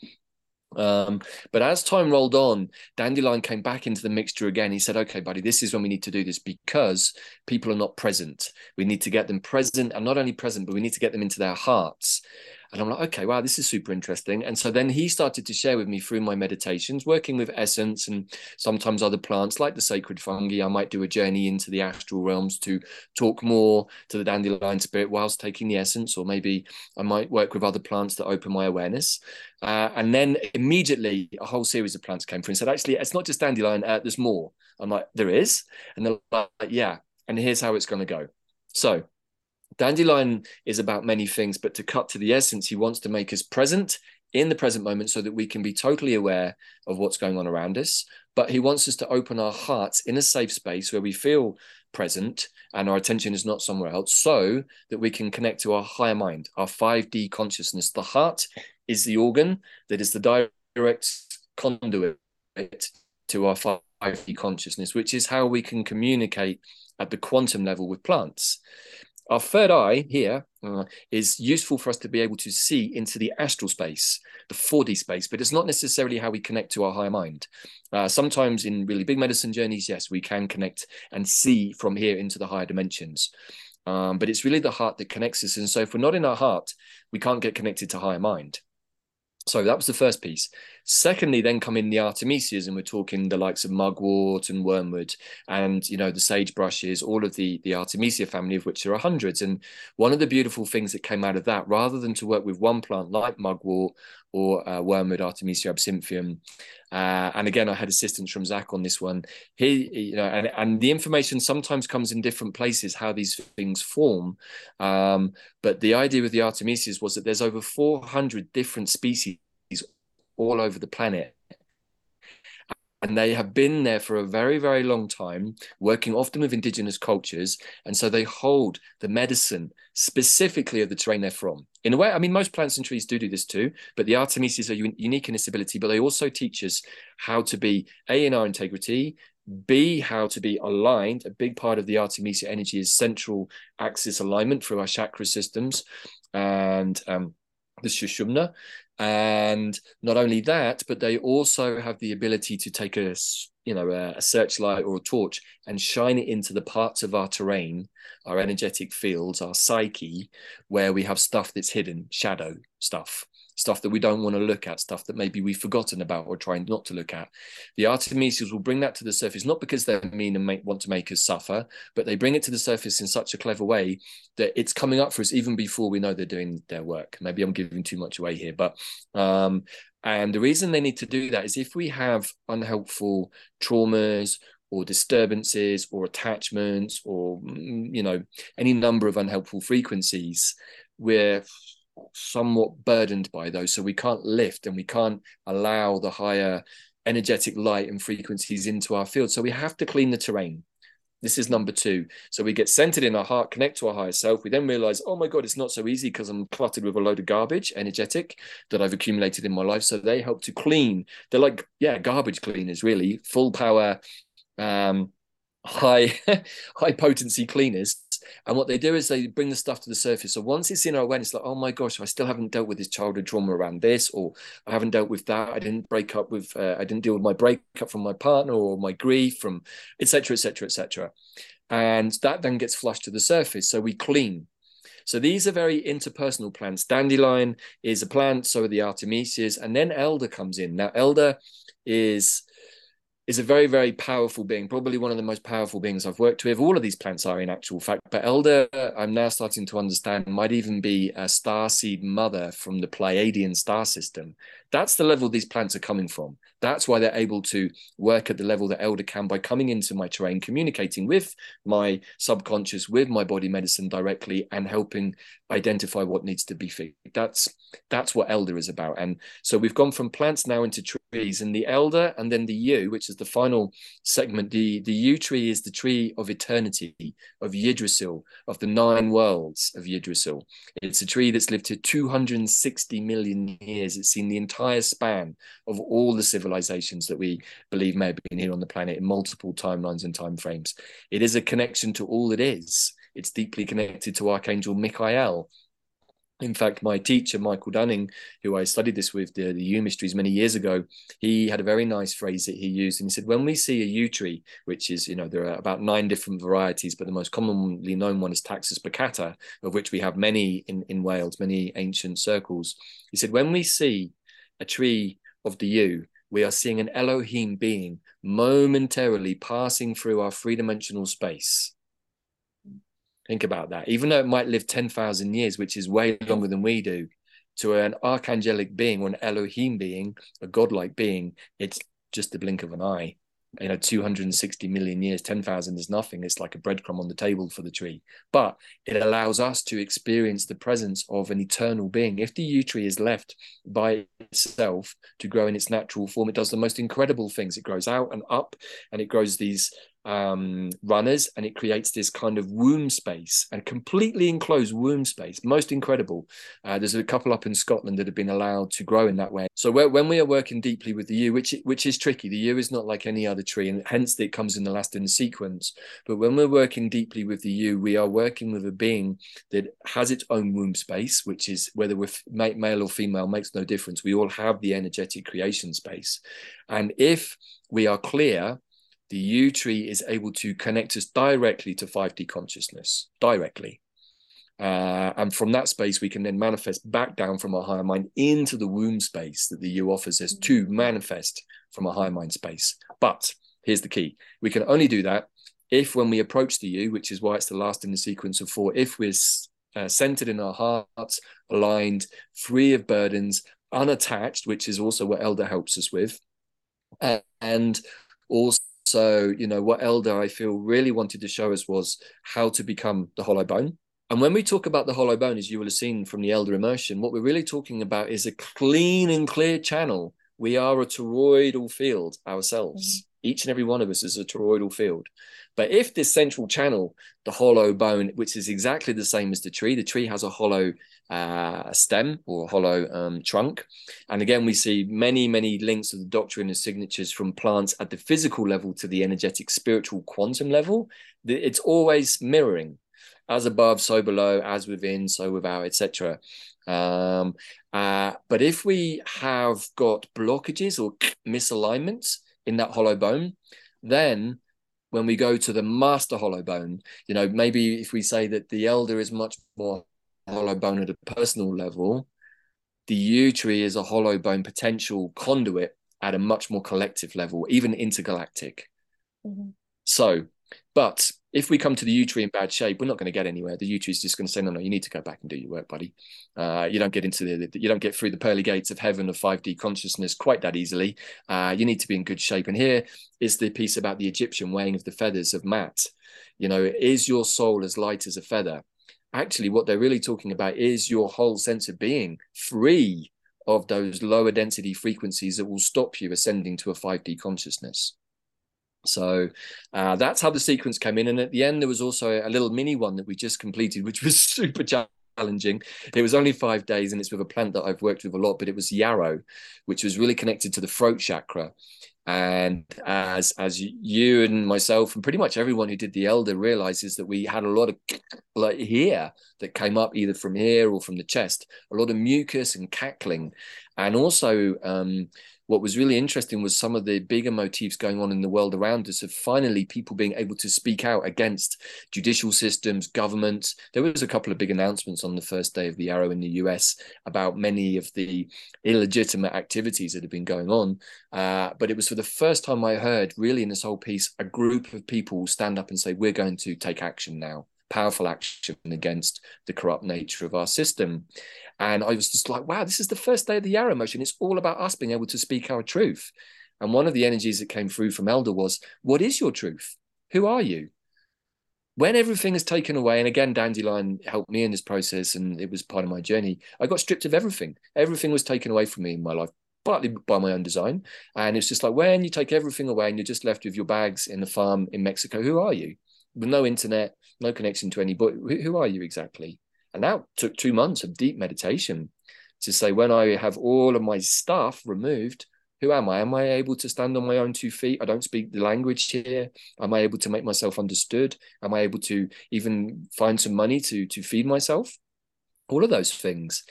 Um, but as time rolled on, Dandelion came back into the mixture again. He said, okay, buddy, this is when we need to do this because people are not present. We need to get them present and not only present, but we need to get them into their hearts. And I'm like, okay, wow, this is super interesting. And so then he started to share with me through my meditations, working with essence and sometimes other plants like the sacred fungi. I might do a journey into the astral realms to talk more to the dandelion spirit whilst taking the essence, or maybe I might work with other plants that open my awareness. Uh, and then immediately a whole series of plants came through and said, actually, it's not just dandelion, uh, there's more. I'm like, there is? And they're like, yeah. And here's how it's going to go. So Dandelion is about many things, but to cut to the essence, he wants to make us present in the present moment so that we can be totally aware of what's going on around us. But he wants us to open our hearts in a safe space where we feel present and our attention is not somewhere else so that we can connect to our higher mind, our 5D consciousness. The heart is the organ that is the direct conduit to our 5D consciousness, which is how we can communicate at the quantum level with plants. Our third eye here uh, is useful for us to be able to see into the astral space, the 4D space, but it's not necessarily how we connect to our higher mind. Uh, sometimes in really big medicine journeys, yes, we can connect and see from here into the higher dimensions. Um, but it's really the heart that connects us. And so if we're not in our heart, we can't get connected to higher mind. So that was the first piece. Secondly, then come in the artemisias, and we're talking the likes of mugwort and wormwood, and you know the sagebrushes, all of the the artemisia family, of which there are hundreds. And one of the beautiful things that came out of that, rather than to work with one plant like mugwort or uh, wormwood, Artemisia absinthium, uh, and again, I had assistance from Zac on this one. He, you know, and and the information sometimes comes in different places how these things form. Um, but the idea with the artemisias was that there's over 400 different species all over the planet. And they have been there for a very, very long time, working often with indigenous cultures. And so they hold the medicine specifically of the terrain they're from. In a way, I mean, most plants and trees do do this too, but the Artemisias are un- unique in this ability, but they also teach us how to be A, in our integrity, B, how to be aligned. A big part of the Artemisia energy is central axis alignment through our chakra systems and um, the Sushumna. And not only that, but they also have the ability to take a you know a, searchlight or a torch and shine it into the parts of our terrain, our energetic fields, our psyche, where we have stuff that's hidden, shadow stuff stuff that we don't want to look at, stuff that maybe we've forgotten about or trying not to look at. The Artemisias will bring that to the surface, not because they're mean and make, want to make us suffer, but they bring it to the surface in such a clever way that it's coming up for us even before we know they're doing their work. Maybe I'm giving too much away here, but um, and the reason they need to do that is if we have unhelpful traumas or disturbances or attachments or mm, you know any number of unhelpful frequencies we're somewhat burdened by those. So we can't lift and we can't allow the higher energetic light and frequencies into our field. So we have to clean the terrain. This is number two. So we get centered in our heart, connect to our higher self. We then realize, oh my God, it's not so easy because I'm cluttered with a load of garbage, energetic, that I've accumulated in my life. So they help to clean. They're like, yeah, garbage cleaners, really, full power, um, high, high potency cleaners and what they do is they bring the stuff to the surface. So once it's in our awareness, like, oh my gosh, I still haven't dealt with this childhood trauma around this, or I haven't dealt with that. I didn't break up with, uh, I didn't deal with my breakup from my partner or my grief from, etc., etc., etc. And that then gets flushed to the surface. So we clean. So these are very interpersonal plants. Dandelion is a plant, so are the Artemisias, and then elder comes in. Now, elder is is a very, very powerful being, probably one of the most powerful beings I've worked with. All of these plants are in actual fact, but Elder, I'm now starting to understand, might even be a star seed mother from the Pleiadian star system. That's the level these plants are coming from. That's why they're able to work at the level that Elder can by coming into my terrain, communicating with my subconscious, with my body medicine directly, and helping identify what needs to be fixed. That's that's what Elder is about. And so we've gone from plants now into trees, and the Elder, and then the Yew, which is the final segment. The the Yew tree is the tree of eternity, of Yggdrasil, of the nine worlds of Yggdrasil. It's a tree that's lived to 260 million years. It's seen the entire span of all the civilizations that we believe may have been here on the planet in multiple timelines and time frames. It is a connection to all it is. It's deeply connected to Archangel Michael. In fact, my teacher, Michael Dunning, who I studied this with, the, the yew mysteries many years ago, he had a very nice phrase that he used. And he said, when we see a yew tree, which is, you know, there are about nine different varieties, but the most commonly known one is Taxus baccata, of which we have many in, in Wales, many ancient circles. He said, when we see a tree of the yew, we are seeing an Elohim being momentarily passing through our three dimensional space Think about that. Even though it might live 10,000 years, which is way longer than we do, to an archangelic being or an Elohim being, a godlike being, it's just the blink of an eye. You know, 260 million years, 10,000 is nothing. It's like a breadcrumb on the table for the tree. But it allows us to experience the presence of an eternal being. If the yew tree is left by itself to grow in its natural form, it does the most incredible things. It grows out and up and it grows these um, runners and it creates this kind of womb space and completely enclosed womb space. Most incredible. Uh, there's a couple up in Scotland that have been allowed to grow in that way. So when we are working deeply with the yew, which which is tricky, the yew is not like any other tree, and hence it comes in the last in the sequence. But when we're working deeply with the yew, we are working with a being that has its own womb space, which is whether we're male or female makes no difference. We all have the energetic creation space, and if we are clear the yew tree is able to connect us directly to 5D consciousness, directly. Uh, and from that space, we can then manifest back down from our higher mind into the womb space that the yew offers us to mm-hmm. manifest from a higher mind space. But here's the key we can only do that if, when we approach the yew, which is why it's the last in the sequence of four, if we're uh, centered in our hearts, aligned, free of burdens, unattached, which is also what Elder helps us with, and also so, you know, what Elder I feel really wanted to show us was how to become the hollow bone. And when we talk about the hollow bone, as you will have seen from the Elder immersion, what we're really talking about is a clean and clear channel. We are a toroidal field ourselves. Mm-hmm. Each and every one of us is a toroidal field. But if this central channel, the hollow bone, which is exactly the same as the tree, the tree has a hollow uh, stem or hollow um, trunk. And again, we see many, many links of the doctrine and signatures from plants at the physical level to the energetic, spiritual, quantum level. It's always mirroring as above, so below, as within, so without, etc. Um, uh, but if we have got blockages or misalignments in that hollow bone, then when we go to the master hollow bone, you know, maybe if we say that the elder is much more hollow bone at a personal level, the yew tree is a hollow bone potential conduit at a much more collective level, even intergalactic. Mm-hmm. So, but if we come to the yew tree in bad shape, we're not going to get anywhere. The yew tree is just going to say, no, no, you need to go back and do your work, buddy. Uh, you don't get into the, you don't get through the pearly gates of heaven of 5D consciousness quite that easily. Uh, you need to be in good shape. And here is the piece about the Egyptian weighing of the feathers of Maat. You know, is your soul as light as a feather? actually what they're really talking about is your whole sense of being free of those lower density frequencies that will stop you ascending to a 5D consciousness. So uh, that's how the sequence came in. And at the end, there was also a little mini one that we just completed, which was super challenging. It was only five days, and it's with a plant that I've worked with a lot, but it was yarrow, which was really connected to the throat chakra. And as as you and myself and pretty much everyone who did the elder realizes that we had a lot of like here that came up either from here or from the chest, a lot of mucus and cackling, and also um, what was really interesting was some of the bigger motifs going on in the world around us of finally people being able to speak out against judicial systems, governments. There was a couple of big announcements on the first day of the Yarrow in the US about many of the illegitimate activities that have been going on. Uh, but it was for the first time I heard, really, in this whole piece, a group of people stand up and say, We're going to take action now powerful action against the corrupt nature of our system. And I was just like, wow, this is the first day of the Yarrow motion. It's all about us being able to speak our truth. And one of the energies that came through from Elder was, what is your truth? Who are you? When everything is taken away, and again, Dandelion helped me in this process, and it was part of my journey. I got stripped of everything. Everything was taken away from me in my life, partly by my own design. And it's just like when you take everything away and you're just left with your bags in the farm in Mexico, who are you? With no internet, no connection to anybody. Who, who are you exactly? And that took two months of deep meditation to say, when I have all of my stuff removed, who am I? Am I able to stand on my own two feet? I don't speak the language here. Am I able to make myself understood? Am I able to even find some money to to feed myself? All of those things.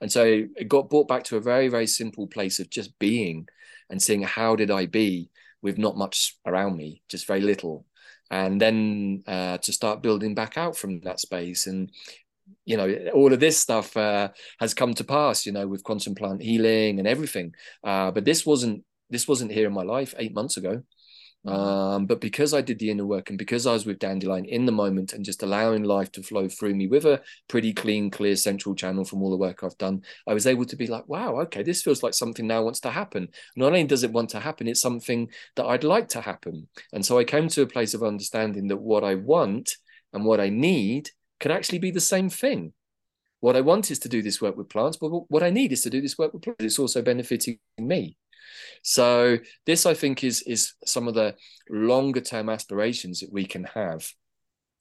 And so it got brought back to a very, very simple place of just being and seeing how did I be with not much around me, just very little and then uh, to start building back out from that space. And you know all of this stuff uh, has come to pass you know with quantum plant healing and everything. Uh, but this wasn't this wasn't here in my life eight months ago um, but because I did the inner work and because I was with Dandelion in the moment and just allowing life to flow through me with a pretty clean, clear central channel from all the work I've done, I was able to be like, wow, okay, this feels like something now wants to happen. Not only does it want to happen, it's something that I'd like to happen. And so I came to a place of understanding that what I want and what I need could actually be the same thing. What I want is to do this work with plants, but what I need is to do this work with plants. It's also benefiting me. So this, I think, is is some of the longer term aspirations that we can have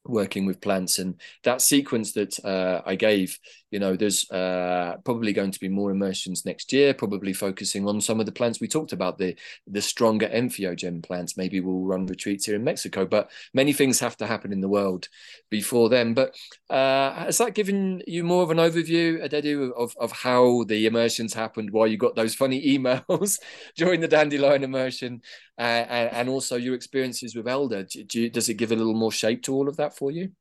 working with plants. And that sequence that uh, i gave you know there's uh, probably going to be more immersions next year probably focusing on some of the plants we talked about the the stronger entheogen plants. Maybe we'll run retreats here in mexico but many things have to happen in the world before then. But uh, has that given you more of an overview Adedu, of, of how the immersions happened why you got those funny emails during the dandelion immersion uh, and, and, also your experiences with elder? Do, do, does it give a little more shape to all of that for you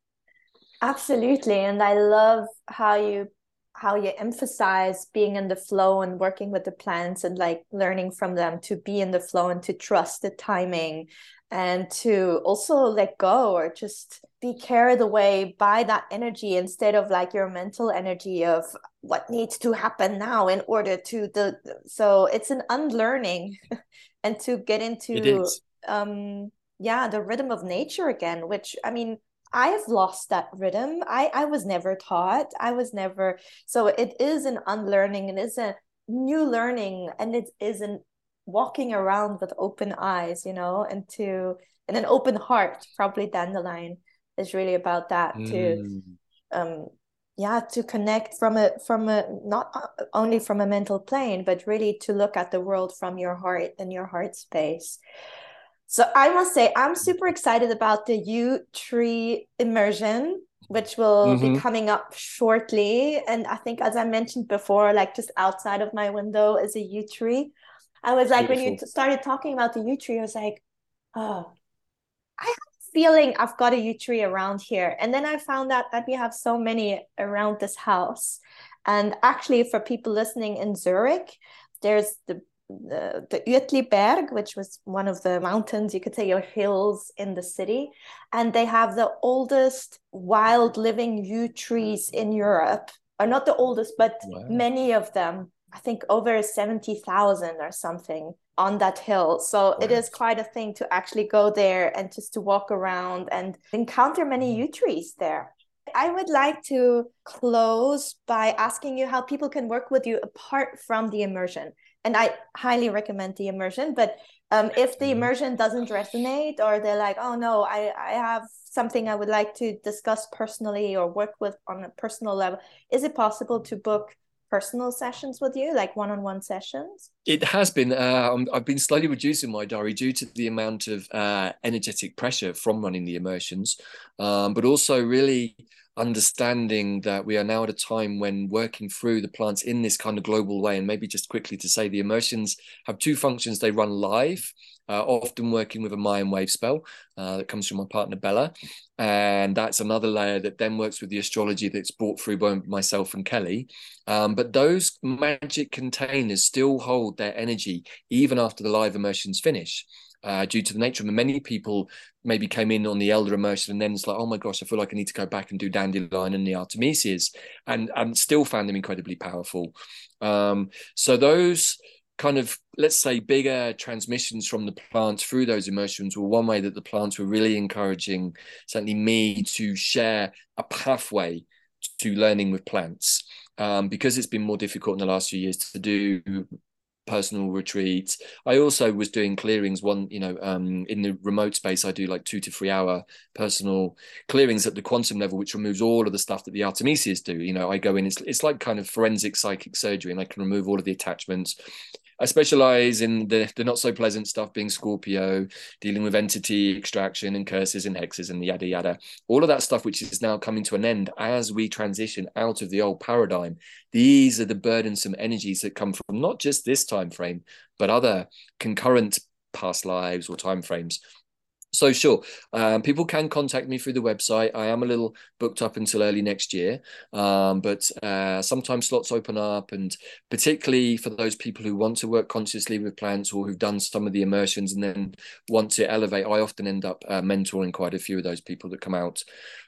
absolutely and i love how you how you emphasize being in the flow and working with the plants and like learning from them to be in the flow and to trust the timing and to also let go or just be carried away by that energy instead of like your mental energy of what needs to happen now in order to the so it's an unlearning and to get into um yeah the rhythm of nature again which i mean i have lost that rhythm. I i was never taught. I was never so it is an unlearning and it's a new learning and it isn't walking around with open eyes you know and to and an open heart. Probably dandelion is really about that mm. to um yeah to connect from a from a not only from a mental plane but really to look at the world from your heart and your heart space so i must say i'm super excited about the Yew Tree immersion which will mm-hmm. be coming up shortly and i think as i mentioned before like just outside of my window is a yew tree i was like Beautiful. when you started talking about the Yew Tree, i was like oh i have a feeling I've got a yew tree around here. And then I found out that we have so many around this house. And actually, for people listening in Zurich, there's the the, the Uetliberg, which was one of the mountains, you could say, or hills in the city. And they have the oldest wild living yew trees in Europe. Or not the oldest, but wow. many of them. I think over 70,000 or something on that hill. So right. it is quite a thing to actually go there and just to walk around and encounter many mm-hmm. yew trees there. I would like to close by asking you how people can work with you apart from the immersion. And I highly recommend the immersion, but um, if the mm-hmm. immersion doesn't resonate or they're like, oh no, I, I have something I would like to discuss personally or work with on a personal level, is it possible to book personal sessions with you, like one-on-one sessions? It has been. Uh, I've been slowly reducing my diary due to the amount of uh, energetic pressure from running the immersions, um, but also really understanding that we are now at a time when working through the plants in this kind of global way and maybe just quickly to say the immersions have two functions they run live uh, often working with a Mayan wave spell uh, that comes from my partner Bella. And that's another layer that then works with the astrology that's brought through by myself and Kelly. Um, but those magic containers still hold their energy even after the live immersions finish uh, due to the nature of them. Many people maybe came in on the elder immersion and then it's like, oh my gosh, I feel like I need to go back and do dandelion and the artemisias, and and still found them incredibly powerful. Um, so those kind of let's say bigger transmissions from the plants through those immersions were one way that the plants were really encouraging certainly me to share a pathway to learning with plants um, because it's been more difficult in the last few years to do personal retreats. I also was doing clearings one, you know, um, in the remote space, I do like two to three hour personal clearings at the quantum level, which removes all of the stuff that the Artemisias do. You know, I go in, it's, it's like kind of forensic psychic surgery and I can remove all of the attachments. I specialize in the, the not so pleasant stuff being Scorpio, dealing with entity extraction and curses and hexes and yada yada. All of that stuff, which is now coming to an end as we transition out of the old paradigm. These are the burdensome energies that come from not just this time frame, but other concurrent past lives or time frames so sure um, people can contact me through the website. I am a little booked up until early next year um, but uh, sometimes slots open up and particularly for those people who want to work consciously with plants or who've done some of the immersions and then want to elevate i often end up uh, mentoring quite a few of those people that come out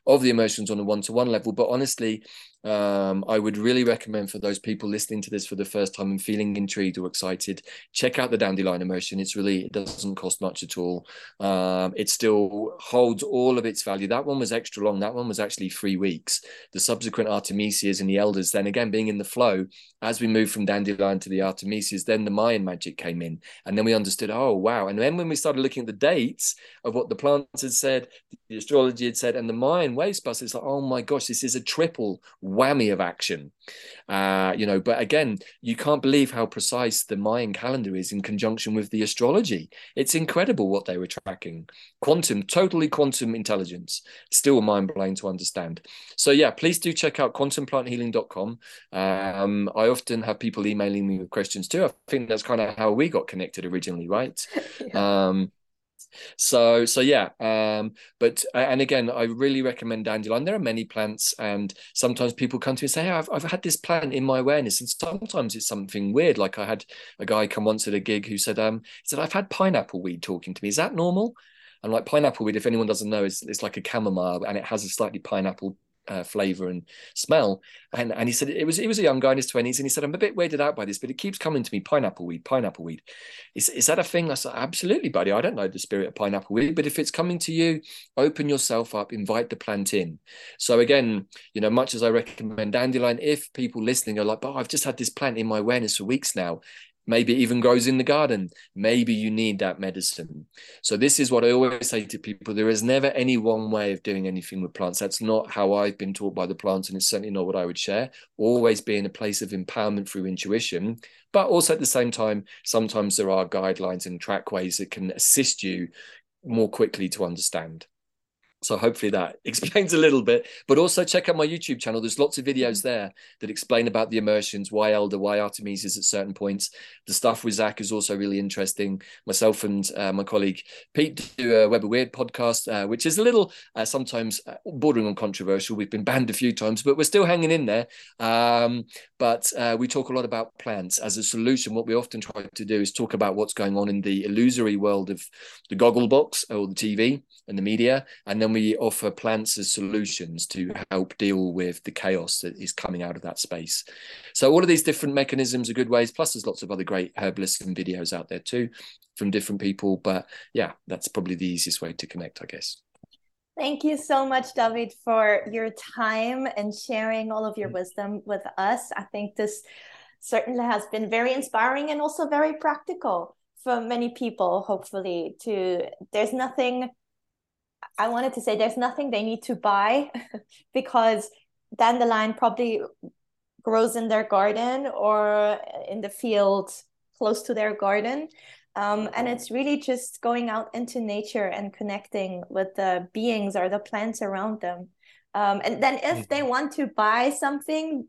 of the immersions on a one-to-one level. But honestly um, I would really recommend for those people listening to this for the first time and feeling intrigued or excited, check out the Dandelion Immersion. It's really, it doesn't cost much at all. Um, it still holds all of its value. That one was extra long. That one was actually three weeks. The subsequent Artemisias and the Elders, then again, being in the flow, as we moved from Dandelion to the Artemisias, then the Mayan magic came in. And then we understood, oh, wow. And then when we started looking at the dates of what the plants had said, the astrology had said, and the Mayan wave bus, it's like, oh my gosh, this is a triple whammy of action. Uh, you know, but again, you can't believe how precise the Mayan calendar is in conjunction with the astrology. It's incredible what they were tracking. Quantum, totally quantum intelligence. Still mind blowing to understand. So yeah, please do check out quantumplanthealing.com. Um, I often have people emailing me with questions too. I think that's kind of how we got connected originally, right? yeah. Um, so so yeah um but and again i really recommend dandelion. There are many plants and sometimes people come to me and say hey, I've, I've had this plant in my awareness and sometimes it's something weird. Like i had a guy come once at a gig who said um he said i've had pineapple weed talking to me. Is that normal? And like pineapple weed if anyone doesn't know is it's like a chamomile and it has a slightly pineapple uh, flavor and smell. And and he said it was it was a young guy in his twenties, and he said I'm a bit weirded out by this, but it keeps coming to me pineapple weed, pineapple weed. Is is that a thing? I said absolutely, buddy. I don't know the spirit of pineapple weed, but if it's coming to you, open yourself up, invite the plant in. So again, you know, much as I recommend dandelion, if people listening are like, oh, I've just had this plant in my awareness for weeks now, maybe it even grows in the garden. Maybe you need that medicine. So this is what i always say to people. There is never any one way of doing anything with plants. That's not how i've been taught by the plants and it's certainly not what i would share. Always be in a place of empowerment through intuition. But also at the same time sometimes there are guidelines and trackways that can assist you more quickly to understand so hopefully that explains a little bit. But also check out my YouTube channel. There's lots of videos there that explain about the immersions, why Elder, why Artemisias at certain points. The stuff with Zac is also really interesting. Myself and uh, my colleague Pete do a Web of Weird podcast, uh, which is a little uh, sometimes uh, bordering on controversial. We've been banned a few times, but we're still hanging in there. Um, but uh, we talk a lot about plants as a solution. What we often try to do is talk about what's going on in the illusory world of the goggle box or the TV and the media, and then then we offer plants as solutions to help deal with the chaos that is coming out of that space. So all of these different mechanisms are good ways. Plus, there's lots of other great herbalists and videos out there too from different people. But yeah, that's probably the easiest way to connect, I guess. Thank you so much, Davyd, for your time and sharing all of your wisdom with us. I think this certainly has been very inspiring and also very practical for many people, hopefully, to there's nothing I wanted to say there's nothing they need to buy because dandelion probably grows in their garden or in the field close to their garden. Um, and it's really just going out into nature and connecting with the beings or the plants around them. Um, and then if they want to buy something,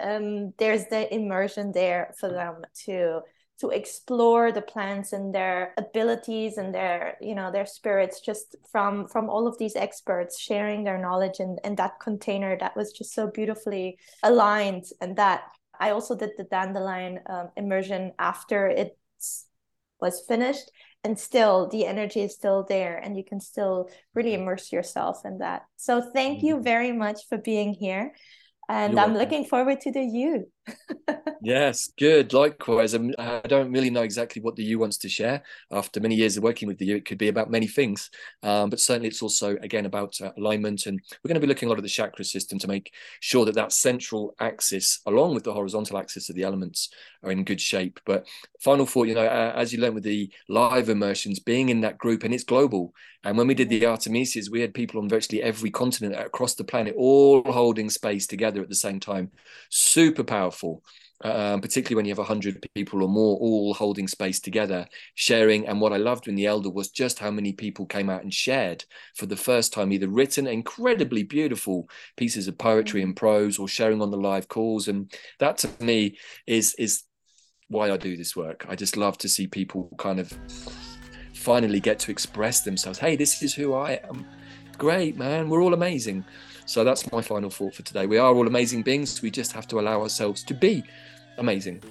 um, there's the immersion there for them to to explore the plants and their abilities and their yew know their spirits just from from all of these experts sharing their knowledge in, in that container that was just so beautifully aligned and that i also did the dandelion um, immersion after it was finished and still the energy is still there and you can still really immerse yourself in that so thank you mm-hmm. very much for being here and You're I'm welcome. looking forward to the you. Yes, good. Likewise, I'm, I do not really know exactly what the Yew wants to share. After many years of working with the Yew, it could be about many things, um, but certainly it's also again about uh, alignment. And we're going to be looking a lot at the chakra system to make sure that that central axis, along with the horizontal axis of the elements, are in good shape. But final thought, you know, uh, as you learned with the live immersions, being in that group and it's global. And when we did the Artemisias, we had people on virtually every continent across the planet, all holding space together at the same time. Super powerful. Um, particularly when you have 100 people or more all holding space together sharing. And what i loved in the elder was just how many people came out and shared for the first time either written incredibly beautiful pieces of poetry and prose or sharing on the live calls. And that to me is is why i do this work. I just love to see people kind of finally get to express themselves. Hey this is who i am. Great man. We're all amazing so that's my final thought for today. We are all amazing beings. We just have to allow ourselves to be amazing.